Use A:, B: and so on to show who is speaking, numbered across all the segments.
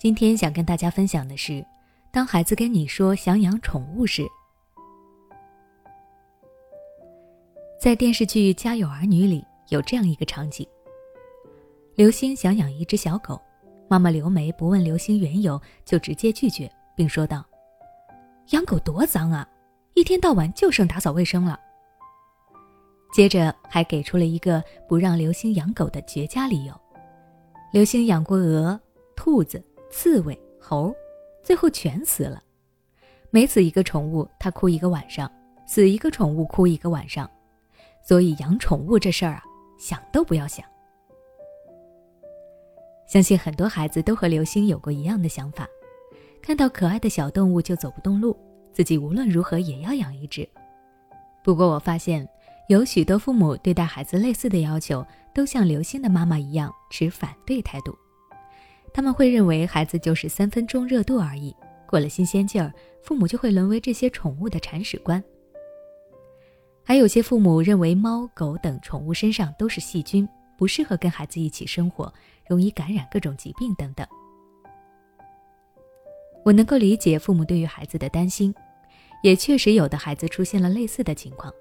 A: 今天想跟大家分享的是，当孩子跟你说想养宠物时，在电视剧《家有儿女》里有这样一个场景：刘星想养一只小狗，妈妈刘梅不问刘星缘由就直接拒绝，并说道：“养狗多脏啊，一天到晚就剩打扫卫生了。”接着还给出了一个不让刘星养狗的绝佳理由：刘星养过鹅、兔子、刺猬、猴，最后全死了。每死一个宠物，他哭一个晚上；死一个宠物，哭一个晚上。所以养宠物这事儿啊，想都不要想。相信很多孩子都和刘星有过一样的想法：看到可爱的小动物就走不动路，自己无论如何也要养一只。不过我发现。有许多父母对待孩子类似的要求，都像刘星的妈妈一样持反对态度。他们会认为孩子就是三分钟热度而已，过了新鲜劲儿，父母就会沦为这些宠物的铲屎官。还有些父母认为猫狗等宠物身上都是细菌，不适合跟孩子一起生活，容易感染各种疾病等等。我能够理解父母对于孩子的担心，也确实有的孩子出现了类似的情况。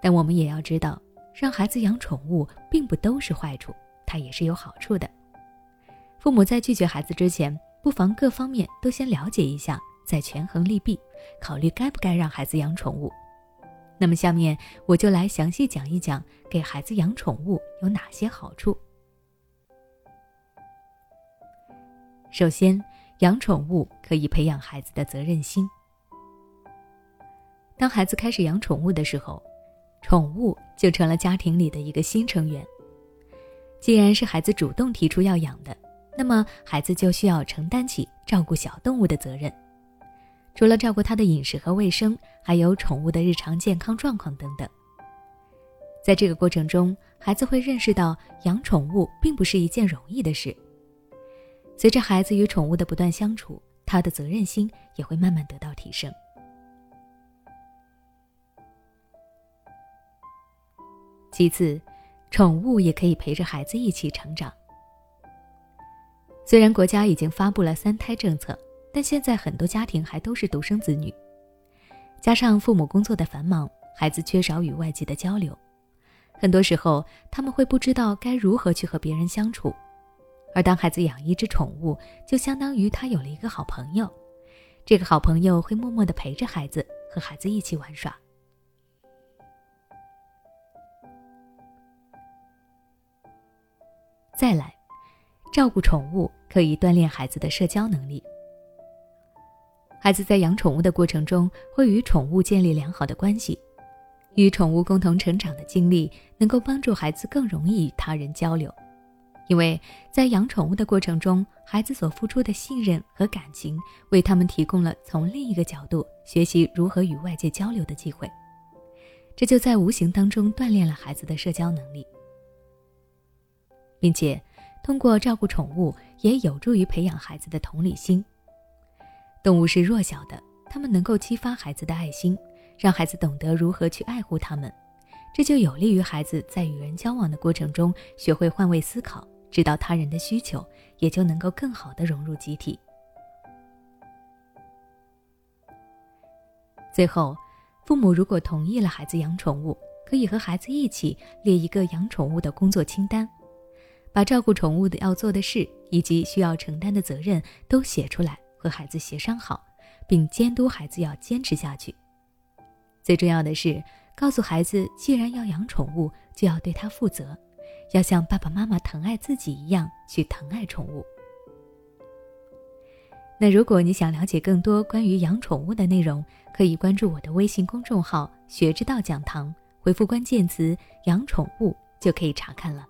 A: 但我们也要知道，让孩子养宠物并不都是坏处，它也是有好处的。父母在拒绝孩子之前，不妨各方面都先了解一下，再权衡利弊，考虑该不该让孩子养宠物。那么，下面我就来详细讲一讲给孩子养宠物有哪些好处。首先，养宠物可以培养孩子的责任心。当孩子开始养宠物的时候，宠物就成了家庭里的一个新成员。既然是孩子主动提出要养的，那么孩子就需要承担起照顾小动物的责任。除了照顾它的饮食和卫生，还有宠物的日常健康状况等等。在这个过程中，孩子会认识到养宠物并不是一件容易的事。随着孩子与宠物的不断相处，他的责任心也会慢慢得到提升。其次，宠物也可以陪着孩子一起成长。虽然国家已经发布了三胎政策，但现在很多家庭还都是独生子女，加上父母工作的繁忙，孩子缺少与外界的交流，很多时候他们会不知道该如何去和别人相处。而当孩子养一只宠物，就相当于他有了一个好朋友，这个好朋友会默默地陪着孩子，和孩子一起玩耍。再来，照顾宠物可以锻炼孩子的社交能力。孩子在养宠物的过程中，会与宠物建立良好的关系，与宠物共同成长的经历，能够帮助孩子更容易与他人交流。因为在养宠物的过程中，孩子所付出的信任和感情，为他们提供了从另一个角度学习如何与外界交流的机会，这就在无形当中锻炼了孩子的社交能力。并且，通过照顾宠物，也有助于培养孩子的同理心。动物是弱小的，它们能够激发孩子的爱心，让孩子懂得如何去爱护它们，这就有利于孩子在与人交往的过程中学会换位思考，知道他人的需求，也就能够更好的融入集体。最后，父母如果同意了孩子养宠物，可以和孩子一起列一个养宠物的工作清单。把照顾宠物的要做的事以及需要承担的责任都写出来，和孩子协商好，并监督孩子要坚持下去。最重要的是，告诉孩子，既然要养宠物，就要对它负责，要像爸爸妈妈疼爱自己一样去疼爱宠物。那如果你想了解更多关于养宠物的内容，可以关注我的微信公众号“学之道讲堂”，回复关键词“养宠物”就可以查看了。